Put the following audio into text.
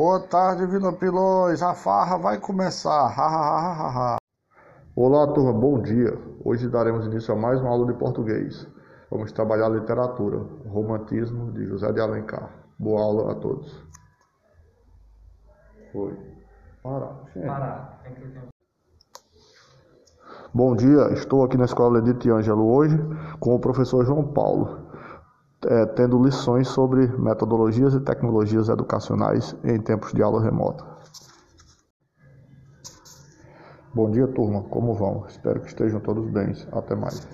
Boa tarde, Vila Pilões. A farra vai começar. Ha, ha, ha, ha, ha. Olá, turma. Bom dia. Hoje daremos início a mais uma aula de português. Vamos trabalhar literatura, romantismo de José de Alencar. Boa aula a todos. Foi. Parar. Parar. Bom dia. Estou aqui na Escola Edith Ângelo hoje com o professor João Paulo é, tendo lições sobre metodologias e tecnologias educacionais em tempos de aula remota. Bom dia, turma. Como vão? Espero que estejam todos bem. Até mais.